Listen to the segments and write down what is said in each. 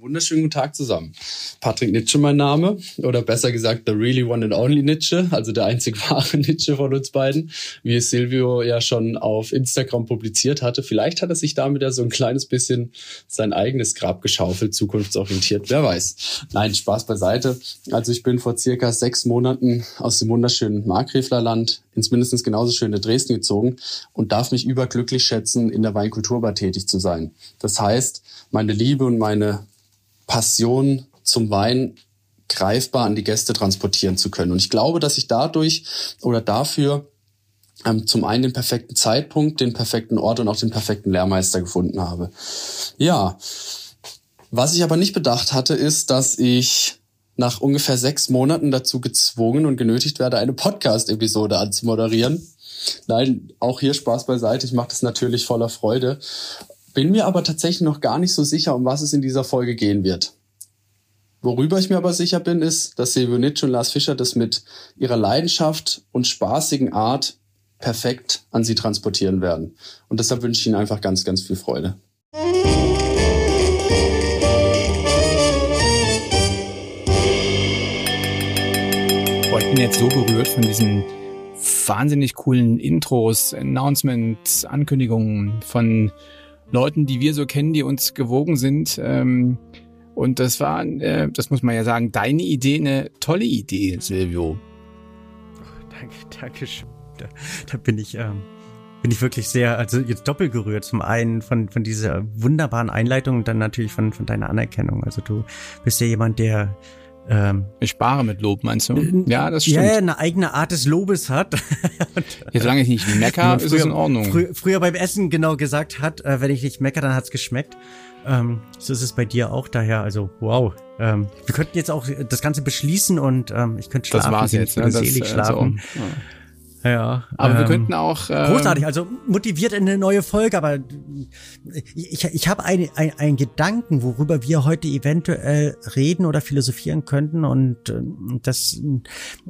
Wunderschönen guten Tag zusammen. Patrick Nitsche mein Name oder besser gesagt the really one and only Nitsche, also der einzig wahre Nitsche von uns beiden, wie es Silvio ja schon auf Instagram publiziert hatte. Vielleicht hat er sich damit ja so ein kleines bisschen sein eigenes Grab geschaufelt, zukunftsorientiert, wer weiß. Nein, Spaß beiseite. Also ich bin vor circa sechs Monaten aus dem wunderschönen Markgräflerland ins mindestens genauso schöne Dresden gezogen und darf mich überglücklich schätzen, in der Weinkulturbar tätig zu sein. Das heißt, meine Liebe und meine Passion zum Wein greifbar an die Gäste transportieren zu können. Und ich glaube, dass ich dadurch oder dafür ähm, zum einen den perfekten Zeitpunkt, den perfekten Ort und auch den perfekten Lehrmeister gefunden habe. Ja, was ich aber nicht bedacht hatte, ist, dass ich nach ungefähr sechs Monaten dazu gezwungen und genötigt werde, eine Podcast-Episode anzumoderieren. Nein, auch hier Spaß beiseite. Ich mache das natürlich voller Freude. Bin mir aber tatsächlich noch gar nicht so sicher, um was es in dieser Folge gehen wird. Worüber ich mir aber sicher bin, ist, dass Silvio Nitsch und Lars Fischer das mit ihrer Leidenschaft und spaßigen Art perfekt an sie transportieren werden. Und deshalb wünsche ich Ihnen einfach ganz, ganz viel Freude. Boah, ich bin jetzt so berührt von diesen wahnsinnig coolen Intros, Announcements, Ankündigungen von Leuten, die wir so kennen, die uns gewogen sind. Ähm, und das war, äh, das muss man ja sagen, deine Idee, eine tolle Idee, Silvio. Danke, danke schön. Da, da bin ich, ähm, bin ich wirklich sehr, also jetzt doppelt gerührt. Zum einen von, von dieser wunderbaren Einleitung und dann natürlich von, von deiner Anerkennung. Also du bist ja jemand, der ähm, ich spare mit Lob, meinst du? Äh, ja, das stimmt. Ja, eine eigene Art des Lobes hat. Jetzt solange ich nicht mecker, ist es in Ordnung. Früher, früher beim Essen genau gesagt hat, äh, wenn ich nicht mecker, dann hat's geschmeckt. Ähm, so ist es bei dir auch daher. Also wow. Ähm, wir könnten jetzt auch das Ganze beschließen und ähm, ich könnte schlafen. Das war's jetzt. Ne? Das, schlafen. Also, ja. Ja, aber ähm, wir könnten auch ähm, großartig, also motiviert in eine neue Folge. Aber ich, ich habe einen ein Gedanken, worüber wir heute eventuell reden oder philosophieren könnten, und äh, das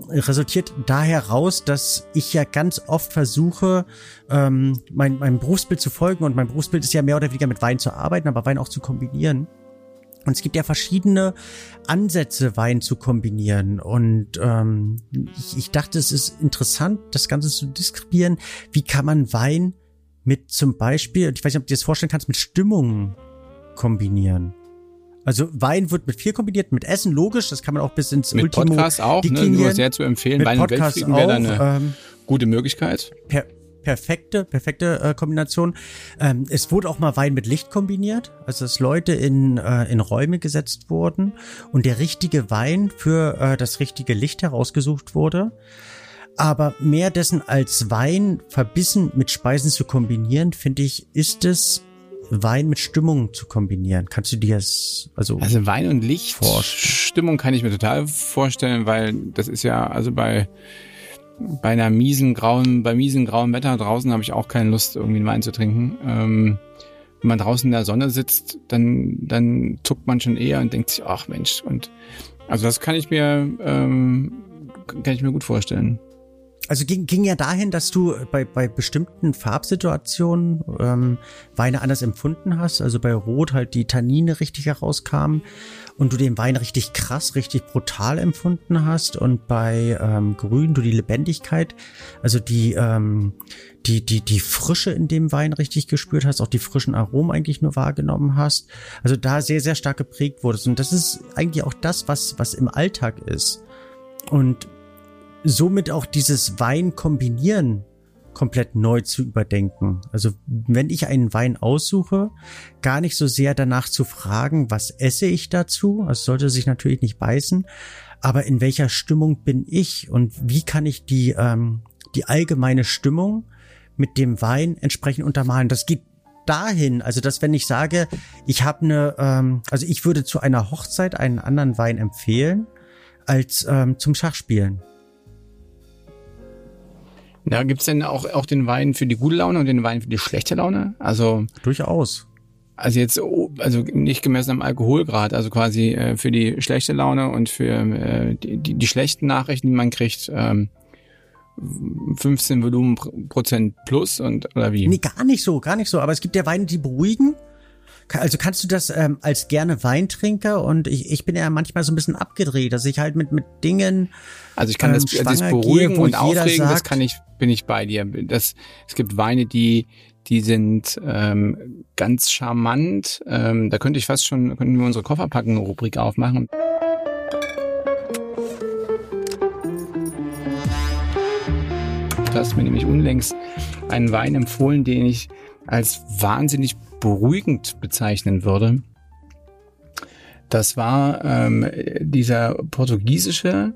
resultiert daher raus, dass ich ja ganz oft versuche, ähm, mein, meinem Berufsbild zu folgen und mein Berufsbild ist ja mehr oder weniger mit Wein zu arbeiten, aber Wein auch zu kombinieren. Und es gibt ja verschiedene Ansätze, Wein zu kombinieren. Und ähm, ich, ich dachte, es ist interessant, das Ganze zu diskribieren. Wie kann man Wein mit zum Beispiel, ich weiß nicht, ob du dir das vorstellen kannst, mit Stimmungen kombinieren? Also Wein wird mit viel kombiniert, mit Essen logisch, das kann man auch bis ins mit Ultimo Podcast auch, ne, nur sehr zu empfehlen. Mit Wein Podcast und wäre eine ähm, gute Möglichkeit. Per perfekte, perfekte äh, Kombination. Ähm, es wurde auch mal Wein mit Licht kombiniert, also dass Leute in, äh, in Räume gesetzt wurden und der richtige Wein für äh, das richtige Licht herausgesucht wurde. Aber mehr dessen als Wein verbissen mit Speisen zu kombinieren, finde ich, ist es Wein mit Stimmung zu kombinieren. Kannst du dir das also also Wein und Licht vorstellen? Stimmung kann ich mir total vorstellen, weil das ist ja also bei bei einer miesen grauen, bei miesen grauen Wetter draußen habe ich auch keine Lust, irgendwie einen Wein zu trinken. Ähm, wenn man draußen in der Sonne sitzt, dann, dann zuckt man schon eher und denkt sich, ach Mensch, und also das kann ich mir, ähm, kann ich mir gut vorstellen. Also ging, ging ja dahin, dass du bei, bei bestimmten Farbsituationen ähm, Weine anders empfunden hast. Also bei Rot halt die Tannine richtig herauskamen und du den Wein richtig krass, richtig brutal empfunden hast und bei ähm, Grün du die Lebendigkeit, also die ähm, die die die Frische in dem Wein richtig gespürt hast, auch die frischen Aromen eigentlich nur wahrgenommen hast. Also da sehr sehr stark geprägt wurdest und das ist eigentlich auch das, was was im Alltag ist und somit auch dieses Wein kombinieren komplett neu zu überdenken. Also wenn ich einen Wein aussuche, gar nicht so sehr danach zu fragen, was esse ich dazu, also sollte sich natürlich nicht beißen, aber in welcher Stimmung bin ich und wie kann ich die, ähm, die allgemeine Stimmung mit dem Wein entsprechend untermalen. Das geht dahin, also dass wenn ich sage, ich habe eine, ähm, also ich würde zu einer Hochzeit einen anderen Wein empfehlen als ähm, zum Schachspielen. Ja, gibt's denn auch, auch den Wein für die gute Laune und den Wein für die schlechte Laune? Also durchaus. Also jetzt, also nicht gemessen am Alkoholgrad, also quasi äh, für die schlechte Laune und für äh, die, die, die schlechten Nachrichten, die man kriegt, ähm, 15 Volumenprozent plus und oder wie? Nee, gar nicht so, gar nicht so. Aber es gibt ja Weine, die beruhigen Also kannst du das ähm, als gerne Weintrinker und ich, ich bin ja manchmal so ein bisschen abgedreht, dass ich halt mit mit Dingen also ich kann das, ähm, das schwanger beruhigen gehe, und aufregen, das sagt- kann ich, bin ich bei dir. Das, es gibt Weine, die, die sind ähm, ganz charmant. Ähm, da könnte ich fast schon, könnten wir unsere Kofferpacken-Rubrik aufmachen. Du hast mir nämlich unlängst einen Wein empfohlen, den ich als wahnsinnig beruhigend bezeichnen würde. Das war ähm, dieser portugiesische,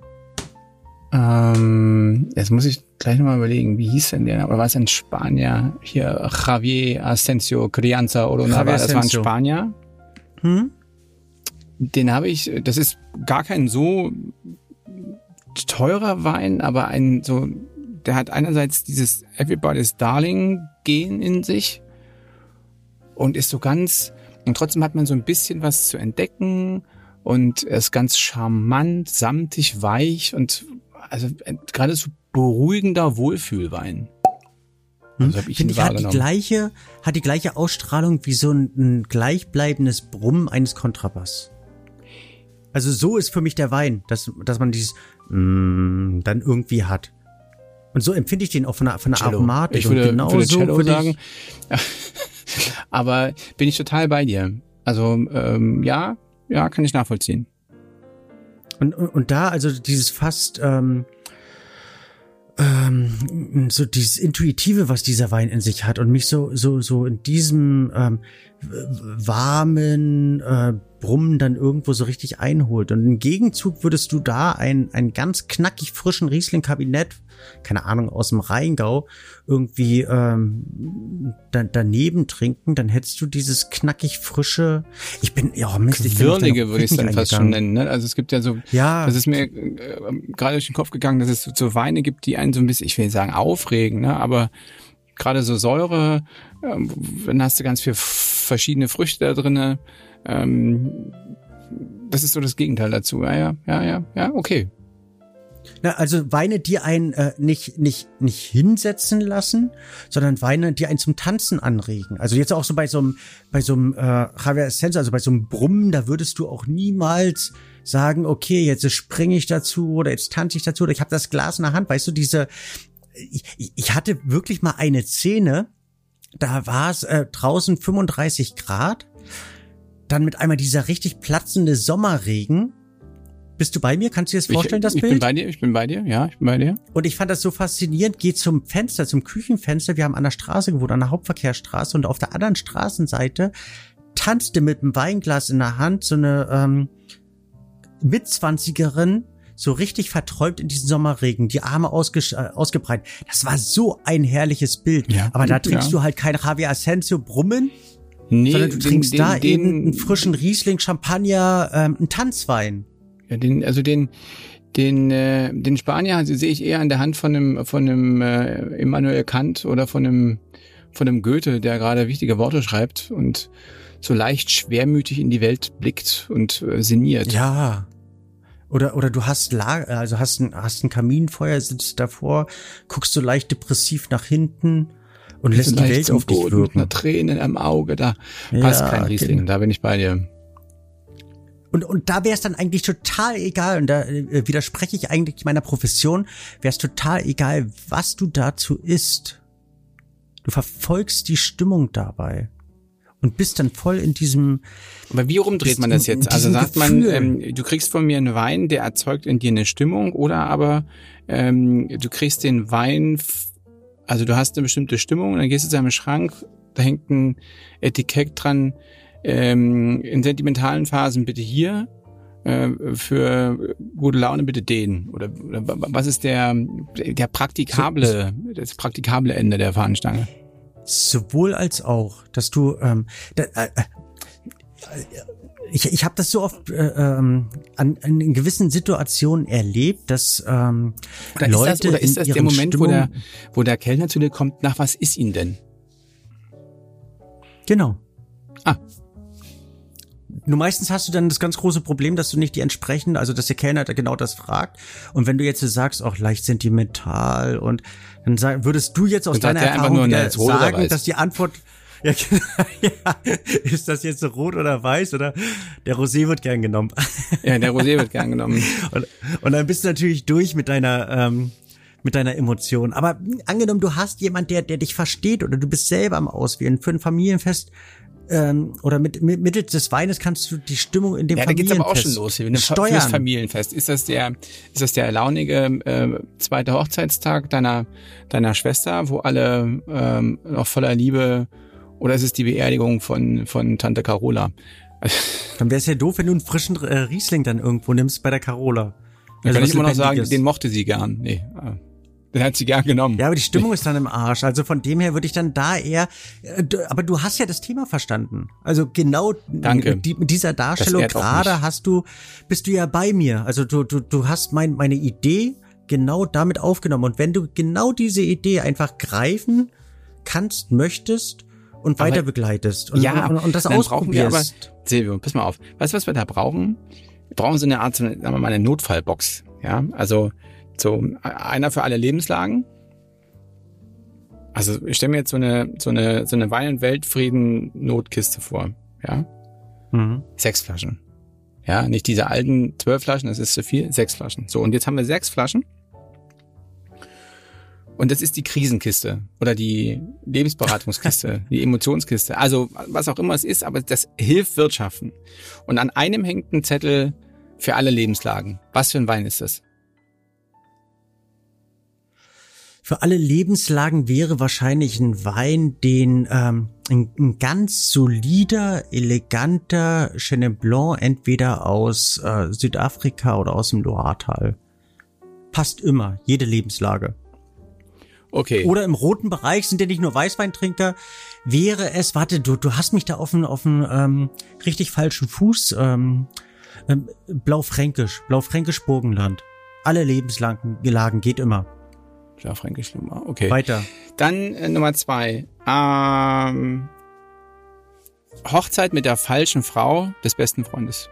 ähm, jetzt muss ich gleich nochmal überlegen, wie hieß denn der, oder war es ein Spanier? Hier, Javier Asensio Crianza oder Javier das war ein. Spanier. Hm? Den habe ich, das ist gar kein so teurer Wein, aber ein so, der hat einerseits dieses Everybody's Darling Gen in sich und ist so ganz, und trotzdem hat man so ein bisschen was zu entdecken und er ist ganz charmant, samtig, weich und also gerade so beruhigender Wohlfühlwein. Also hab ich ihn Finde ich, hat die gleiche, hat die gleiche Ausstrahlung wie so ein, ein gleichbleibendes Brummen eines Kontrabass. Also so ist für mich der Wein, dass, dass man dieses mm, dann irgendwie hat. Und so empfinde ich den auch von der, von der Cello. Aromatik. Ich würde, und genau würde so Cello würde sagen. Aber bin ich total bei dir. Also ähm, ja, ja, kann ich nachvollziehen. Und, und, und da, also dieses fast ähm, ähm, so dieses Intuitive, was dieser Wein in sich hat und mich so so so in diesem ähm, warmen äh, Brummen dann irgendwo so richtig einholt. Und im Gegenzug würdest du da ein ein ganz knackig frischen Riesling-Kabinett, keine Ahnung aus dem Rheingau, irgendwie ähm, da, daneben trinken, dann hättest du dieses knackig frische. Ich bin ja Mist, ich Würdige würde ich es dann fast schon nennen. Ne? Also es gibt ja so, Ja, das ist mir äh, gerade durch den Kopf gegangen, dass es so Weine gibt, die einen so ein bisschen, ich will sagen aufregen, ne? aber gerade so Säure, ähm, dann hast du ganz viel verschiedene Früchte da drinne. Ähm, das ist so das Gegenteil dazu. Ja, ja, ja, ja, ja, okay. Na, also Weine, die einen äh, nicht, nicht, nicht hinsetzen lassen, sondern Weine, die einen zum Tanzen anregen. Also jetzt auch so bei so einem, bei so einem äh, Javier Asensio, also bei so einem Brummen, da würdest du auch niemals sagen, okay, jetzt springe ich dazu oder jetzt tanze ich dazu oder ich habe das Glas in der Hand. Weißt du, diese, ich, ich- ich hatte wirklich mal eine Szene, da war es äh, draußen 35 Grad, dann mit einmal dieser richtig platzende Sommerregen. Bist du bei mir? Kannst du dir das vorstellen, ich, das ich Bild? bin bei dir, ich bin bei dir, ja, ich bin bei dir. Und ich fand das so faszinierend. Geh zum Fenster, zum Küchenfenster. Wir haben an der Straße gewohnt, an der Hauptverkehrsstraße. Und auf der anderen Straßenseite tanzte mit einem Weinglas in der Hand so eine ähm, Mitzwanzigerin so richtig verträumt in diesen Sommerregen, die Arme ausges äh, ausgebreitet. Das war so ein herrliches Bild. Ja. Aber da trinkst Ja. du halt kein Javier Asensio Brummen, Nee, sondern du den- trinkst den- da den- eben einen frischen Riesling, Champagner, ähm, einen Tanzwein. Ja, den, also den, den, äh, den Spanier also sehe ich eher an der Hand von einem, von einem äh, Immanuel Kant oder von einem, von einem Goethe, der gerade wichtige Worte schreibt und so leicht schwermütig in die Welt blickt und äh, sinniert. Ja. Oder, oder du hast La also hast ein, hast ein Kaminfeuer, sitzt davor, guckst so leicht depressiv nach hinten und lässt die Welt auf dich Boden mit wirken. Träne am Auge, da passt Ja, kein Riesling, genau. da bin ich bei dir. Und, und da wäre es dann eigentlich total egal, und da äh, widerspreche ich eigentlich meiner Profession, wäre es total egal, was du dazu isst. Du verfolgst die Stimmung dabei und bist dann voll in diesem, Aber wie rumdreht man das jetzt? Also sagt man, ähm, du kriegst von mir einen Wein, der erzeugt in dir eine Stimmung, oder aber ähm, du kriegst den Wein, also du hast eine bestimmte Stimmung, dann gehst du zu deinem Schrank, da hängt ein Etikett dran, ähm, in sentimentalen Phasen bitte hier, äh, für gute Laune bitte den. Oder, oder wa- was ist der, der praktikable, das praktikable Ende der Fahnenstange? Sowohl als auch, dass du ähm, da, äh, äh, ich, ich habe das so oft äh, ähm, an, an in gewissen Situationen erlebt, dass ähm, Oder Leute ist das, oder ist in das der Moment, wo der, wo der Kellner zu dir kommt, nach was ist ihn denn? genau. Ah. Nur meistens hast du dann das ganz große Problem, dass du nicht die entsprechende, also dass der Kellner genau das fragt. Und wenn du jetzt sagst, auch leicht sentimental und dann sag, würdest du jetzt aus Dann deiner er Erfahrung sagen, dass die Antwort Ja, genau. ja, ist das jetzt so rot oder weiß oder der Rosé wird gern genommen. Ja, der Rosé wird gern genommen. Und, und dann bist du natürlich durch mit deiner ähm, mit deiner Emotion. Aber angenommen, du hast jemand, der der dich versteht oder du bist selber am Auswählen für ein Familienfest ähm, oder mit, mit mittels des Weines kannst du die Stimmung in dem Ja, da geht's Familienfest aber auch schon los. Hier, steuern. Fürs Familienfest. Ist das der, ist das der launige äh, zweite Hochzeitstag deiner deiner Schwester, wo alle ähm, noch voller Liebe, oder ist es die Beerdigung von von Tante Carola? Dann wäre es ja doof, wenn du einen frischen äh, Riesling dann irgendwo nimmst bei der Carola. Also kann was ich immer noch sagen, den mochte sie gern. Nee, äh, den hat sie gern genommen. Ja, aber die Stimmung ist dann im Arsch. Also von dem her würde ich dann da eher. äh, Aber du hast ja das Thema verstanden. Also genau Danke. Mit, die, mit dieser Darstellung gerade hast du, bist du ja bei mir. Also du, du, du hast mein, meine Idee genau damit aufgenommen. Und wenn du genau diese Idee einfach greifen kannst, möchtest und Aber- weiter begleitest und, ja, und, und das dann brauchen wir aber, ausprobierst. Silvio, pass mal auf. Weißt du, was wir da brauchen? Wir brauchen so eine Art, so eine, sagen wir mal, eine Notfallbox. Ja, also so einer für alle Lebenslagen. Also ich stelle mir jetzt so eine so eine so eine Wein- und Weltfrieden-Notkiste vor. Ja, Mhm. sechs Flaschen. Ja, nicht diese alten zwölf Flaschen, das ist zu viel. Sechs Flaschen. So und jetzt haben wir sechs Flaschen. Und das ist die Krisenkiste oder die Lebensberatungskiste, die Emotionskiste. Also was auch immer es ist, aber das hilft Wirtschaften. Und an einem hängt ein Zettel für alle Lebenslagen. Was für ein Wein ist das? Für alle Lebenslagen wäre wahrscheinlich ein Wein, den ähm, ein, ein ganz solider, eleganter Chenin Blanc, entweder aus äh, Südafrika oder aus dem Loiretal. Passt immer, jede Lebenslage. Okay. Oder im roten Bereich sind ja nicht nur Weißweintrinker. Wäre es, warte, du, du hast mich da auf einen, auf einen ähm, richtig falschen Fuß. Ähm, ähm, Blaufränkisch, Blaufränkisch Burgenland. Alle Lebenslagen Lagen geht immer. Ja, Fränkisch Nummer. Okay. Weiter. Dann äh, Nummer zwei. Ähm, Hochzeit mit der falschen Frau des besten Freundes.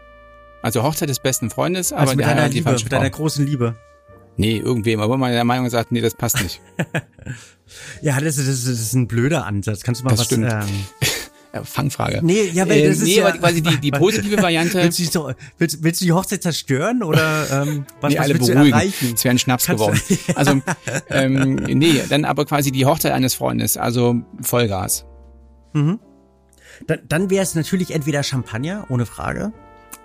Also Hochzeit des besten Freundes, aber Also mit der deiner Liebe, mit deiner großen Liebe. Nee, irgendwem. Aber meine Meinung gesagt, nee, das passt nicht. Ja, das ist, das ist ein blöder Ansatz. Kannst du mal Das was stimmt. Ähm, Ja, Fangfrage. nee, ja, weil Äh, das ist nee, ja, aber quasi die, die positive Variante. Willst du, so, willst, willst du die Hochzeit zerstören oder ähm, was, nee, was alle willst du beruhigen. erreichen? Es wäre ein Schnaps Kannst du- geworden. Also, ähm, nee, dann aber quasi die Hochzeit eines Freundes, also Vollgas. Mhm. Dann, dann wäre es natürlich entweder Champagner, ohne Frage,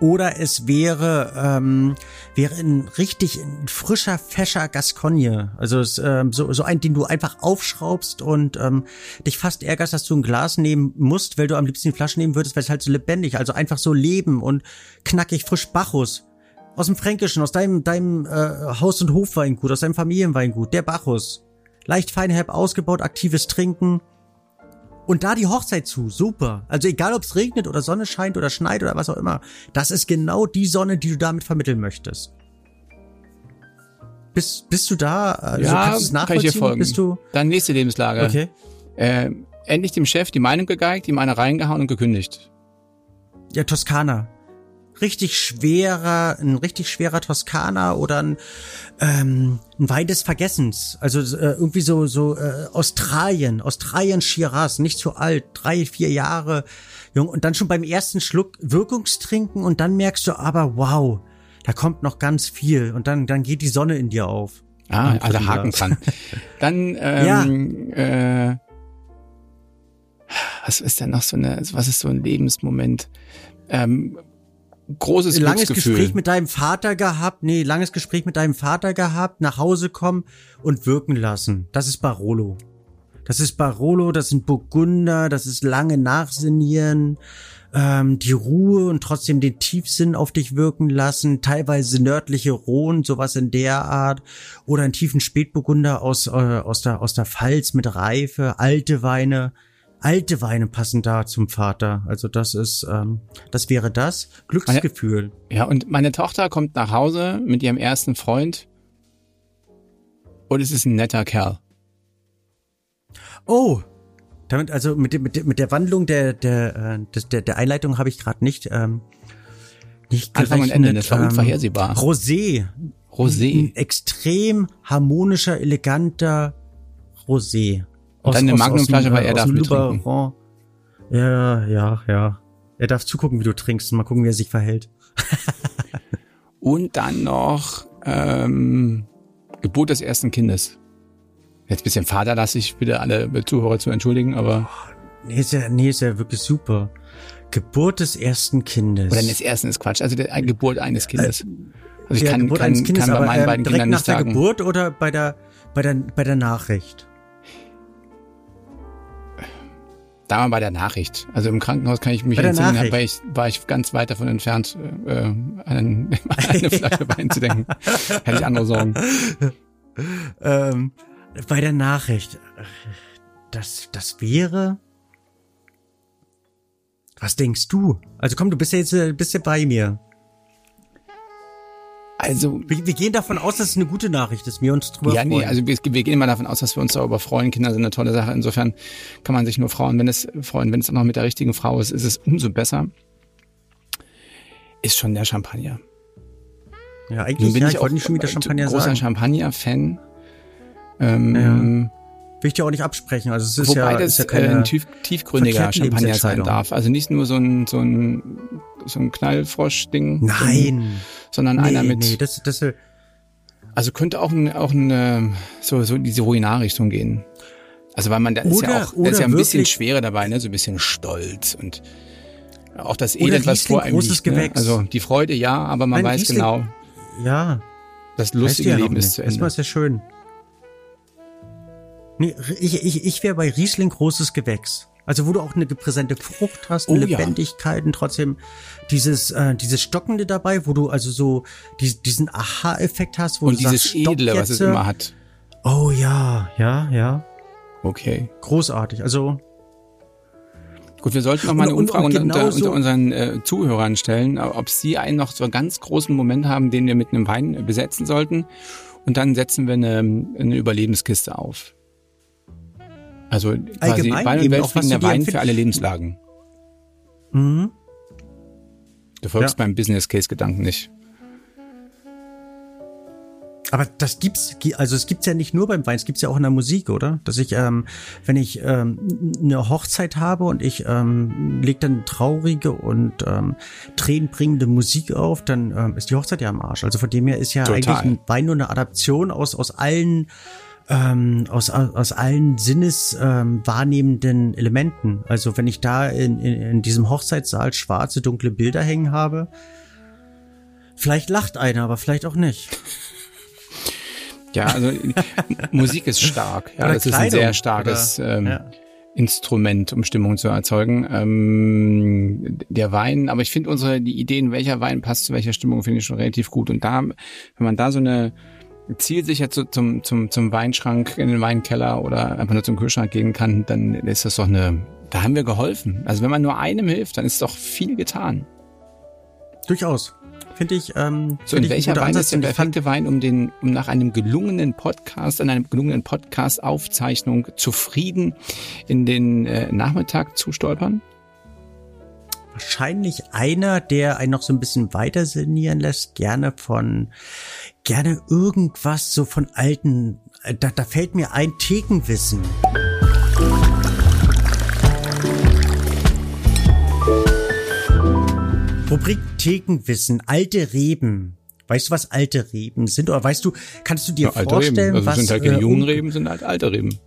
oder es wäre ähm, wäre ein richtig ein frischer, fescher Gascogne. Also es, ähm, so, so ein, den du einfach aufschraubst und ähm, dich fast ärgerst, dass du ein Glas nehmen musst, weil du am liebsten die Flasche nehmen würdest, weil es halt so lebendig, also einfach so leben und knackig frisch Bacchus. Aus dem Fränkischen, aus deinem, deinem äh, Haus- und Hofweingut, aus deinem Familienweingut, der Bacchus. Leicht feinherb ausgebaut, aktives Trinken. Und da die Hochzeit zu, super. Also egal, ob es regnet oder Sonne scheint oder schneit oder was auch immer, das ist genau die Sonne, die du damit vermitteln möchtest. Bist, bist du da? Also Ja, kannst du es kann ich dir nachvollziehen? folgen. Bist du? Dann nächste Lebenslage. Okay. Äh, endlich dem Chef die Meinung gegeigt, ihm eine reingehauen und gekündigt. Ja, Toskana. Richtig schwerer, ein richtig schwerer Toskana oder ein, ähm, ein Wein des Vergessens. Also äh, irgendwie so so äh, Australien, Australien Shiraz, nicht zu alt, drei, vier Jahre jung und dann schon beim ersten Schluck Wirkungstrinken und dann merkst du aber, wow, da kommt noch ganz viel und dann dann geht die Sonne in dir auf. Ah, Danke, also. Haken dran. Dann, ähm, äh, was ist denn noch so eine, was ist so ein Lebensmoment? Ähm, großes langes. Gespräch mit deinem Vater gehabt, nee, langes Gespräch mit deinem Vater gehabt, nach Hause kommen und wirken lassen. Das ist Barolo. Das ist Barolo, das sind Burgunder, das ist lange Nachsinieren, ähm, die Ruhe und trotzdem den Tiefsinn auf dich wirken lassen, teilweise nördliche Rhone, sowas in der Art, oder einen tiefen Spätburgunder aus, äh, aus, der, aus der Pfalz mit Reife, alte Weine. Alte Weine passen da zum Vater. Also das ist, ähm, das wäre das. Glücksgefühl. Ja, und meine Tochter kommt nach Hause mit ihrem ersten Freund und es ist ein netter Kerl. Oh, damit also mit mit, mit der Wandlung der der äh, der, der Einleitung habe ich gerade nicht ähm, nicht Anfang und. Ende, das war ähm, unvorhersehbar. Rosé, Rosé. ein extrem harmonischer, eleganter Rosé. Und dann eine Magnumflasche, weil er darf mittrinken. Luberon. Ja, ja, ja. Er darf zugucken, wie du trinkst und mal gucken, wie er sich verhält. und dann noch ähm, Geburt des ersten Kindes. Jetzt ein bisschen vaterlassig, bitte alle Zuhörer zu entschuldigen, aber. Nee, ist ja, nee, ist ja wirklich super. Geburt des ersten Kindes. Oder des ersten ist Quatsch, also der Geburt eines Kindes. Also ich ja, kann, Geburt kann, eines Kindes, kann bei aber, meinen ähm, beiden direkt Kindern nach der sagen. Geburt oder bei der, bei der, bei der Nachricht? Da mal bei der Nachricht. Also im Krankenhaus kann ich mich entsinnen, war ich, war ich ganz weit davon entfernt, äh, an eine Flasche Wein zu denken. Hätte ich andere Sorgen. Ähm, bei der Nachricht. Das, das wäre. Was denkst du? Also komm, du bist ja jetzt äh, bist ja bei mir. Also wir, wir, gehen davon aus, dass es eine gute Nachricht ist, wir uns drüber ja, freuen. Ja, nee, also wir, wir, gehen immer davon aus, dass wir uns darüber freuen. Kinder sind eine tolle Sache. Insofern kann man sich nur freuen, wenn es freuen, wenn es auch noch mit der richtigen Frau ist, ist es umso besser. Ist schon der Champagner. Ja, eigentlich bin ja, ich, ich wollte nicht schon wieder Champagner großer sagen. Großer Champagner-Fan. Ähm, ja. Will ich dir auch nicht absprechen. Also es ist Wobei ja, das ist ja keine ein tief, tiefgründiger Champagner sein darf. Also nicht nur so ein, so ein, so ein Knallfrosch-Ding. Nein. Sondern nee, einer mit. Nee, das, das, also könnte auch, ein, auch eine, so, so diese Ruinarrichtung gehen. Also weil man, da ist ja auch, da ist ja ein bisschen Schwere dabei, ne? So ein bisschen Stolz und auch das Elend, was vor einem liegt. Ne? Also die Freude ja, aber man Nein, weiß Riesling, genau. Ja. Das lustige ja Leben ist zu Ende. Erstmal ist ja schön. Nee, ich, ich, ich wäre bei Riesling großes Gewächs. Also wo du auch eine präsente Frucht hast, eine oh, Lebendigkeit ja. und trotzdem dieses, äh, dieses Stockende dabei, wo du also so die, diesen Aha-Effekt hast, wo und du dieses sagst, Edle, was es immer hat. Oh ja, ja, ja. Okay. Großartig. Also Gut, wir sollten noch mal eine Umfrage unter, unter, unter, unseren äh, Zuhörern stellen, ob sie einen noch so einen ganz großen Moment haben, den wir mit einem Wein besetzen sollten. Und dann setzen wir eine, eine Überlebenskiste auf. Also quasi Allgemein Wein und Weltfrieden Wein für alle Lebenslagen. Mhm. Du folgst ja. beim Business Case Gedanken nicht. Aber das gibt's, also es gibt's ja nicht nur beim Wein, es gibt's ja auch in der Musik, oder? Dass ich, ähm, wenn ich ähm, eine Hochzeit habe und ich ähm, leg dann traurige und ähm, tränenbringende Musik auf, dann ähm, ist die Hochzeit ja am Arsch. Also von dem her ist ja Total. eigentlich ein Wein nur eine Adaption aus aus allen ähm, aus, aus allen Sinnes ähm, wahrnehmenden Elementen. Also wenn ich da in, in, in diesem Hochzeitssaal schwarze, dunkle Bilder hängen habe, vielleicht lacht einer, aber vielleicht auch nicht. Ja, also Musik ist stark. Ja, das Kleidung, ist ein sehr starkes oder, ähm, ja. Instrument, um Stimmung zu erzeugen. Ähm, der Wein, aber ich finde unsere die Ideen, welcher Wein passt zu welcher Stimmung, finde ich schon relativ gut. Und da, wenn man da so eine zielsicher zu, zum, zum, zum Weinschrank in den Weinkeller oder einfach nur zum Kühlschrank gehen kann, dann ist das doch eine, da haben wir geholfen. Also wenn man nur einem hilft, dann ist doch viel getan. Durchaus. Finde ich. Ähm, so, in welcher Wein ist der perfekte Wein, um den, um nach einem gelungenen Podcast, an einem gelungenen Podcast-Aufzeichnung zufrieden in den äh, Nachmittag zu stolpern? Wahrscheinlich einer, der einen noch so ein bisschen weiter sinnieren lässt, gerne von, gerne irgendwas so von alten, äh, da, da fällt mir ein Thekenwissen. Rubrik Thekenwissen, alte Reben. Weißt du, was alte Reben sind? Oder weißt du, kannst du dir ja, vorstellen, Reben. Also was... sind halt keine äh, jungen Reben, sind halt alte Reben.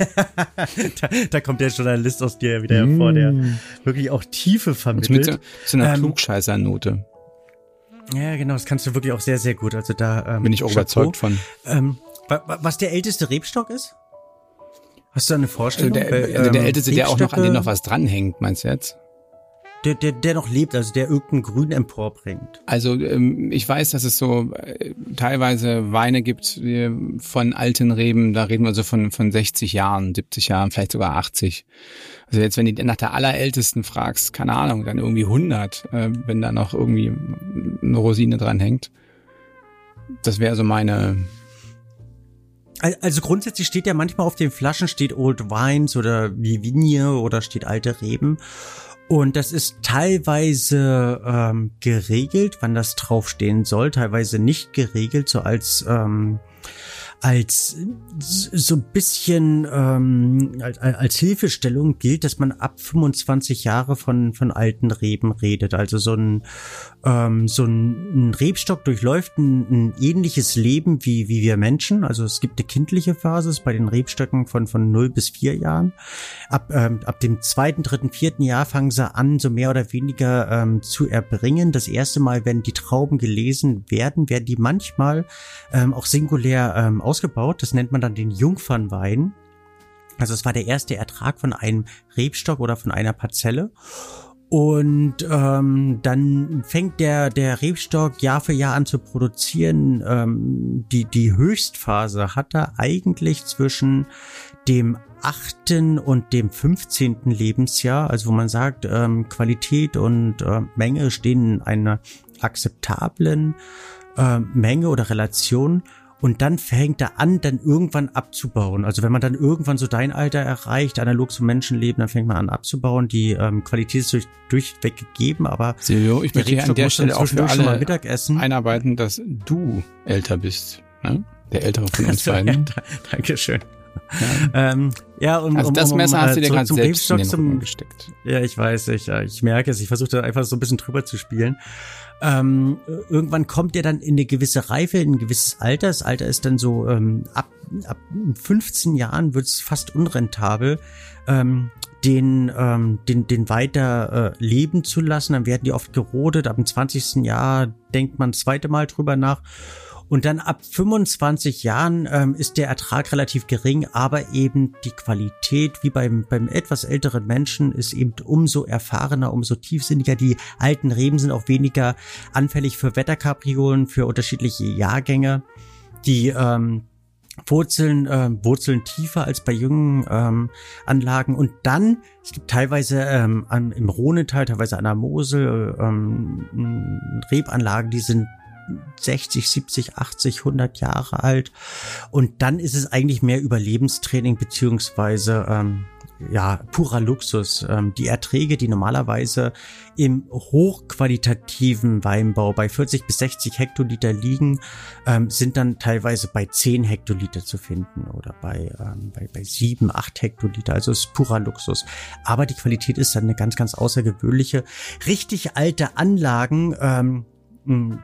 da, da, kommt der Journalist aus dir wieder hervor, der mm. wirklich auch Tiefe vermittelt. Mit so, so einer ähm, Klugscheißer-Note. Ja, genau, das kannst du wirklich auch sehr, sehr gut. Also da ähm, bin ich auch überzeugt von. Ähm, was der älteste Rebstock ist? Hast du da eine Vorstellung? Also der, also der ähm, älteste, der auch noch an dem noch was dranhängt, meinst du jetzt? Der, der, der noch lebt, also der irgendein Grün emporbringt. Also ähm, ich weiß, dass es so äh, teilweise Weine gibt von alten Reben, da reden wir so von, von 60 Jahren, 70 Jahren, vielleicht sogar 80. Also jetzt, wenn du nach der allerältesten fragst, keine Ahnung, dann irgendwie 100, äh, wenn da noch irgendwie eine Rosine dran hängt. Das wäre so meine, also grundsätzlich steht ja manchmal auf den Flaschen steht Old Wines oder Vivigne oder steht alte Reben. Und das ist teilweise ähm, geregelt, wann das draufstehen soll, teilweise nicht geregelt, so als ähm, als so ein bisschen ähm, als, als Hilfestellung gilt, dass man ab 25 Jahre von von alten Reben redet. Also so ein ähm, so ein, Rebstock durchläuft ein, ein ähnliches Leben wie wie wir Menschen. Also es gibt eine kindliche Phase bei den Rebstöcken von von 0 bis 4 Jahren. Ab ähm, ab dem zweiten, dritten, vierten Jahr fangen sie an, so mehr oder weniger ähm, zu erbringen. Das erste Mal, wenn die Trauben gelesen werden, werden die manchmal ähm, auch singulär ähm, ausgebaut. Das nennt man dann den Jungfernwein. Also es war der erste Ertrag von einem Rebstock oder von einer Parzelle. Und ähm, dann fängt der, der Rebstock Jahr für Jahr an zu produzieren. Ähm, die, die Höchstphase hat er eigentlich zwischen dem achten und dem 15. Lebensjahr, also wo man sagt, ähm, Qualität und äh, Menge stehen in einer akzeptablen äh, Menge oder Relation und dann fängt er an, dann irgendwann abzubauen. Also wenn man dann irgendwann so dein Alter erreicht, analog zum Menschenleben, dann fängt man an abzubauen. Die ähm, Qualität ist durch, durchweg gegeben, aber Silvio, ich möchte hier an der Stelle auch für alle Mittagessen. einarbeiten, dass du älter bist. Ne? Der ältere von uns beiden. Ja, Dankeschön. Ja. Ähm, ja, um, also das Messer um, um, hast du dir gerade selbst in den zum, gesteckt. Ja, ich weiß, ich, ich merke es. Ich versuche da einfach so ein bisschen drüber zu spielen. Ähm, irgendwann kommt er dann in eine gewisse Reife, in ein gewisses Alter. Das Alter ist dann so ähm, ab, ab 15 Jahren wird es fast unrentabel. Ähm, den, ähm, den, den weiter äh, leben zu lassen. Dann werden die oft gerodet. Ab dem 20. Jahr denkt man das zweite Mal drüber nach. Und dann ab 25 Jahren ähm, ist der Ertrag relativ gering, aber eben die Qualität, wie beim, beim etwas älteren Menschen, ist eben umso erfahrener, umso tiefsinniger. Die alten Reben sind auch weniger anfällig für Wetterkapriolen, für unterschiedliche Jahrgänge. Die ähm, Wurzeln, äh, Wurzeln tiefer als bei jungen ähm, Anlagen. Und dann, es gibt teilweise ähm, an, im Rhonetal, teilweise an der Mosel, ähm, Rebanlagen, die sind 60, 70, 80, 100 Jahre alt. Und dann ist es eigentlich mehr Überlebenstraining beziehungsweise ähm, ja, purer Luxus. Ähm, die Erträge, die normalerweise im hochqualitativen Weinbau bei 40 bis 60 Hektoliter liegen, ähm, sind dann teilweise bei 10 Hektoliter zu finden oder bei, ähm, bei, bei 7, 8 Hektoliter. Also ist purer Luxus. Aber die Qualität ist dann eine ganz, ganz außergewöhnliche. Richtig alte Anlagen, ähm,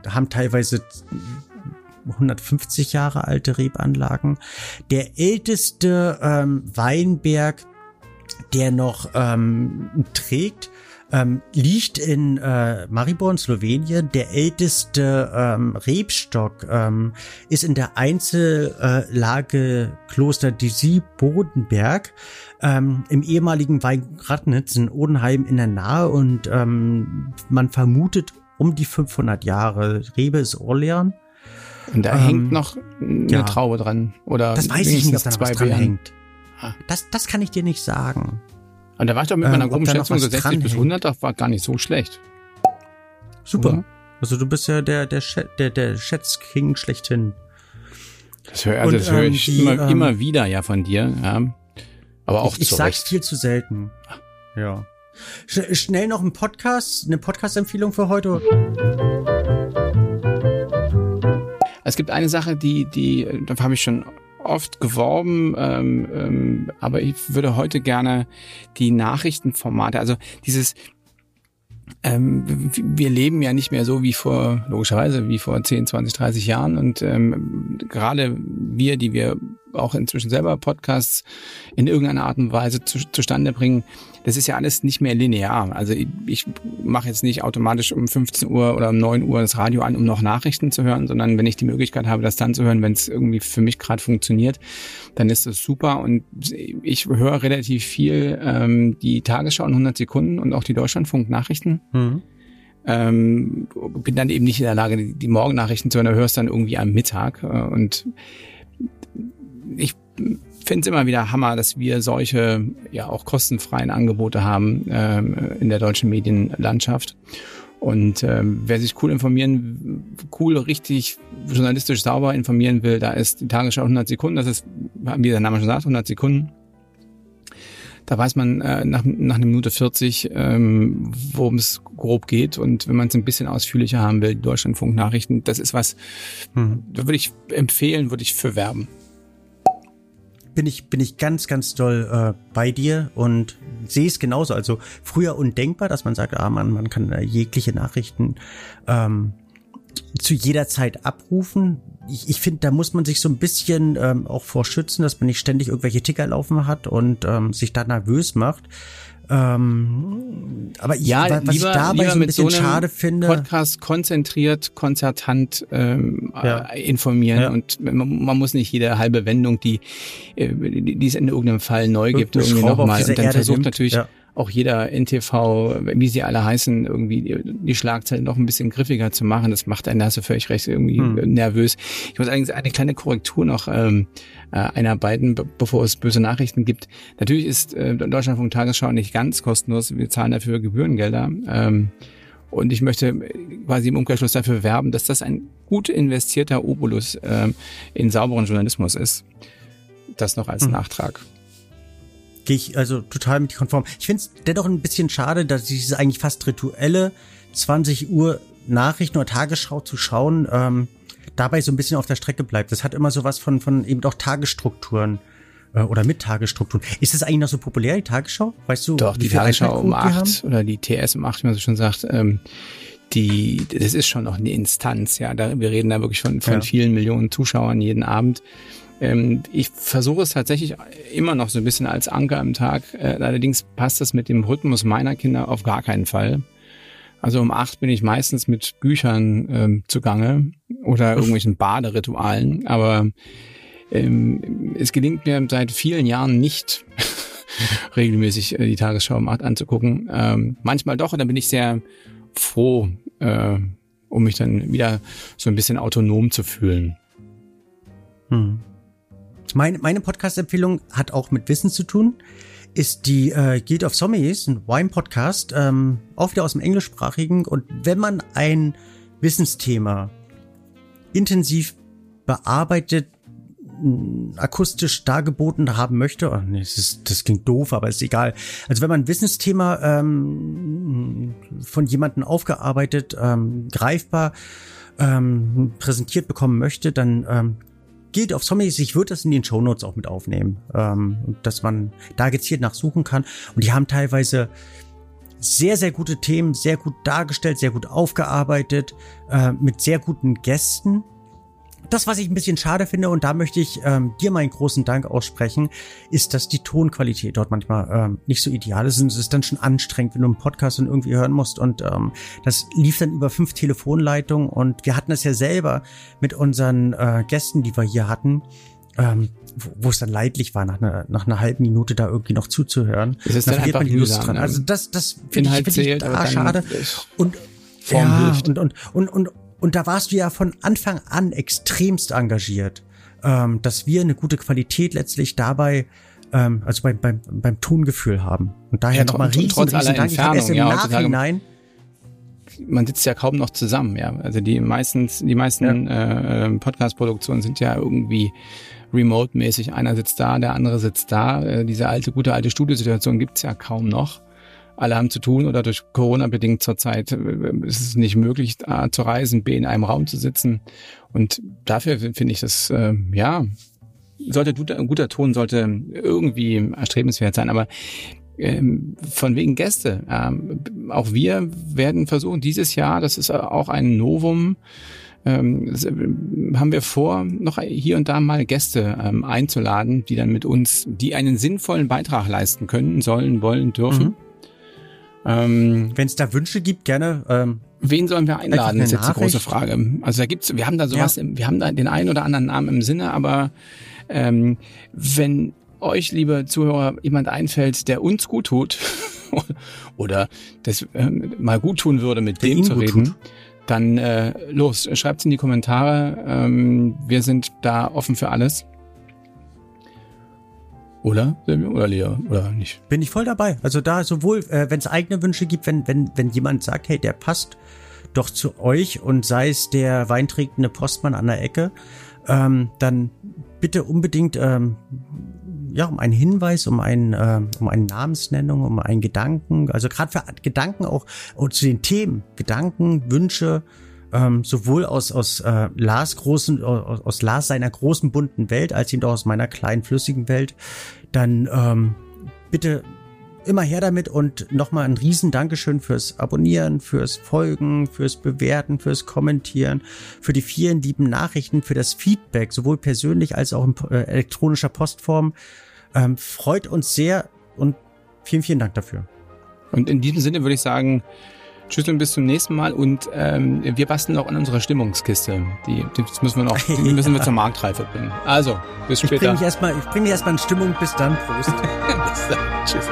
haben teilweise 150 Jahre alte Rebanlagen. Der älteste ähm, Weinberg, der noch ähm, trägt, ähm, liegt in äh, Maribor in Slowenien. Der älteste ähm, Rebstock ähm, ist in der Einzellage Kloster Disi Bodenberg ähm, im ehemaligen Weingradnitz in Odenheim in der Nahe und ähm, man vermutet um die 500 Jahre. Rebe ist Orlean. Und da ähm, hängt noch eine ja. Traube dran. Oder das weiß ich nicht, ob da noch was dran hängt. Ah. Das, das kann ich dir nicht sagen. Und da war ich doch mit meiner ähm, groben Schätzung so 60 bis 100, das war gar nicht so schlecht. Super. Mhm. Also du bist ja der, der, der, der Schätzking schlechthin. Das höre, also das höre ähm, ich die, immer, ähm, immer wieder ja von dir. Ja. Aber auch ich, ich sag's viel zu selten. Ja. Sch schnell noch ein Podcast, eine Podcast-Empfehlung für heute. Es gibt eine Sache, die, die, da habe ich schon oft geworben, ähm, ähm, aber ich würde heute gerne die Nachrichtenformate, also dieses, ähm, wir leben ja nicht mehr so wie vor, logischerweise, wie vor 10, 20, 30 Jahren und ähm, gerade wir, die wir auch inzwischen selber Podcasts in irgendeiner Art und Weise zu, zustande bringen, das ist ja alles nicht mehr linear. Also ich, ich mache jetzt nicht automatisch um 15 Uhr oder um 9 Uhr das Radio an, um noch Nachrichten zu hören, sondern wenn ich die Möglichkeit habe, das dann zu hören, wenn es irgendwie für mich gerade funktioniert, dann ist das super. Und ich höre relativ viel ähm, die Tagesschau in 100 Sekunden und auch die Deutschlandfunk-Nachrichten. Mhm. Ähm, bin dann eben nicht in der Lage, die, Morgennachrichten zu hören, hörst dann irgendwie am Mittag. Äh, und ich finde es immer wieder Hammer, dass wir solche ja auch kostenfreien Angebote haben ähm, in der deutschen Medienlandschaft. Und ähm, wer sich cool informieren, cool, richtig journalistisch sauber informieren will, da ist die Tagesschau 100 Sekunden. Das ist, wie der Name schon sagt, 100 Sekunden. Da weiß man äh, nach, nach einer Minute 40, ähm, worum es grob geht. Und wenn man es ein bisschen ausführlicher haben will, Deutschlandfunk-Nachrichten, das ist was, hm. da würde ich empfehlen, würde ich für werben. Bin ich, bin ich ganz, ganz doll äh, bei dir und sehe es genauso. Also früher undenkbar, dass man sagt, ah man, man kann äh, jegliche Nachrichten ähm, zu jeder Zeit abrufen. Ich, ich finde, da muss man sich so ein bisschen ähm, auch vorschützen, dass man nicht ständig irgendwelche Ticker laufen hat und ähm, sich da nervös macht. Ähm, aber ich, ja, was lieber, ich dabei lieber so ein mit bisschen so einem schade finde. Podcast konzentriert, konzertant ähm, Ja. äh, informieren Ja. und man, man muss nicht jede halbe Wendung, die, äh, die die es in irgendeinem Fall neu gibt, irgendwie nochmal. Und dann Erde versucht nimmt. natürlich Ja. Auch jeder NTV, wie sie alle heißen, irgendwie die, Schlagzeilen noch ein bisschen griffiger zu machen. Das macht einen, da hast du völlig recht, irgendwie Hm. äh, nervös. Ich muss allerdings eine kleine Korrektur noch ähm, äh, einarbeiten, be bevor es böse Nachrichten gibt. Natürlich ist äh, Deutschlandfunk Tagesschau nicht ganz kostenlos. Wir zahlen dafür Gebührengelder. Ähm, und ich möchte äh, quasi im Umkehrschluss dafür werben, dass das ein gut investierter Obolus ähm, in sauberen Journalismus ist. Das noch als Hm. Nachtrag. Gehe ich also total mit konform. Ich finde es dennoch ein bisschen schade, dass dieses eigentlich fast rituelle 20 Uhr Nachrichten oder Tagesschau zu schauen, ähm, dabei so ein bisschen auf der Strecke bleibt. Das hat immer so was von, von eben doch Tagesstrukturen äh, oder mit Tagesstrukturen. Ist das eigentlich noch so populär, die Tagesschau? Weißt du, Doch, die Tagesschau um acht oder die TS um acht, wie man so schon sagt, ähm, die, das ist schon noch eine Instanz, ja. Da, wir reden da wirklich von, von Ja. vielen Millionen Zuschauern jeden Abend. Ähm, ich versuche es tatsächlich immer noch so ein bisschen als Anker im Tag. Äh, allerdings passt das mit dem Rhythmus meiner Kinder auf gar keinen Fall. Also um acht bin ich meistens mit Büchern ähm, zugange oder irgendwelchen Baderitualen, aber ähm, es gelingt mir seit vielen Jahren nicht, regelmäßig äh, die Tagesschau um acht anzugucken. Ähm, manchmal doch, und dann bin ich sehr froh, äh, um mich dann wieder so ein bisschen autonom zu fühlen. Hm. Meine, meine Podcast-Empfehlung hat auch mit Wissen zu tun. Ist die äh, Guild of Sommeliers, ein Wine-Podcast, ähm, auch wieder aus dem Englischsprachigen. Und wenn man ein Wissensthema intensiv bearbeitet, akustisch dargeboten haben möchte, oh, nee, das, ist, das klingt doof, aber ist egal. Also wenn man ein Wissensthema ähm, von jemandem aufgearbeitet, ähm, greifbar ähm, präsentiert bekommen möchte, dann ähm, gilt auf Zombies, ich würde das in den Shownotes auch mit aufnehmen, ähm, dass man da gezielt nachsuchen kann. Und die haben teilweise sehr, sehr gute Themen, sehr gut dargestellt, sehr gut aufgearbeitet, äh, mit sehr guten Gästen. Das, was ich ein bisschen schade finde, und da möchte ich ähm, dir meinen großen Dank aussprechen, ist, dass die Tonqualität dort manchmal ähm, nicht so ideal ist. Und es ist dann schon anstrengend, wenn du einen Podcast dann irgendwie hören musst. Und ähm, das lief dann über fünf Telefonleitungen. Und wir hatten das ja selber mit unseren äh, Gästen, die wir hier hatten, ähm, wo, es dann leidlich war, nach einer, nach einer halben Minute da irgendwie noch zuzuhören. Es ist Da dann verliert einfach man die Lust dran. ne? Also das, das finde ich, find ich zählt, da dann schade. Und Form ja, hilft. und, und, und, und, und da warst du ja von Anfang an extremst engagiert, ähm, dass wir eine gute Qualität letztlich dabei, ähm, also beim, beim, beim Tongefühl haben. Und daher Ja, nochmal riesen, trotz riesen aller Dank. Ich habe erst im Entfernung, ja, Nachhinein, man sitzt ja kaum noch zusammen, ja. Also die meisten, die meisten äh, Podcast-Produktionen sind ja irgendwie remote-mäßig. Einer sitzt da, der andere sitzt da. Äh, diese alte, gute alte Studiosituation gibt's ja kaum noch. Alle haben zu tun oder durch Corona bedingt zurzeit äh, ist es nicht möglich, A, zu reisen, B, in einem Raum zu sitzen. Und dafür finde ich das, äh, ja, sollte guter, ein guter Ton sollte irgendwie erstrebenswert sein. Aber ähm, von wegen Gäste. Ähm, auch wir werden versuchen, dieses Jahr, das ist auch ein Novum, ähm, äh, haben wir vor, noch hier und da mal Gäste einzuladen, die dann mit uns, die einen sinnvollen Beitrag leisten können, sollen, wollen, dürfen. Mhm. Ähm, wenn es da Wünsche gibt, gerne. Ähm, Wen sollen wir einladen, eine ist jetzt die große. Frage. Also da gibt's, wir haben da sowas, im, wir haben da den einen oder anderen Namen im Sinne, aber ähm, wenn euch, liebe Zuhörer, jemand einfällt, der uns gut tut oder das ähm, mal gut tun würde, mit Der dem zu reden, tut. dann äh, los, schreibt's in die Kommentare. Ähm, wir sind da offen für alles. Oder? Oder Lea? Oder nicht? bin ich voll dabei. Also da sowohl, äh, wenn es eigene Wünsche gibt, wenn, wenn, wenn jemand sagt, hey, der passt doch zu euch und sei es der weinträgende Postmann an der Ecke, ähm, dann bitte unbedingt ähm, ja um einen Hinweis, um einen, ähm, um eine Namensnennung, um einen Gedanken, also gerade für Gedanken auch und zu den Themen, Gedanken, Wünsche, ähm, sowohl aus, aus äh, Lars großen, aus, aus Lars seiner großen bunten Welt, als eben auch aus meiner kleinen flüssigen Welt, dann ähm, bitte immer her damit und nochmal ein riesen Dankeschön fürs Abonnieren, fürs Folgen, fürs Bewerten, fürs Kommentieren, für die vielen lieben Nachrichten, für das Feedback, sowohl persönlich als auch in äh, elektronischer Postform. Ähm, freut uns sehr und vielen, vielen Dank dafür. Und in diesem Sinne würde ich sagen, Tschüss und bis zum nächsten Mal. Und ähm, wir basteln auch an unserer Stimmungskiste. Die, die müssen wir noch, die müssen wir zur Marktreife bringen. Also, bis später. Ich bringe dich erstmal, ich bring erstmal in Stimmung. Bis dann. Prost. bis dann. Tschüss.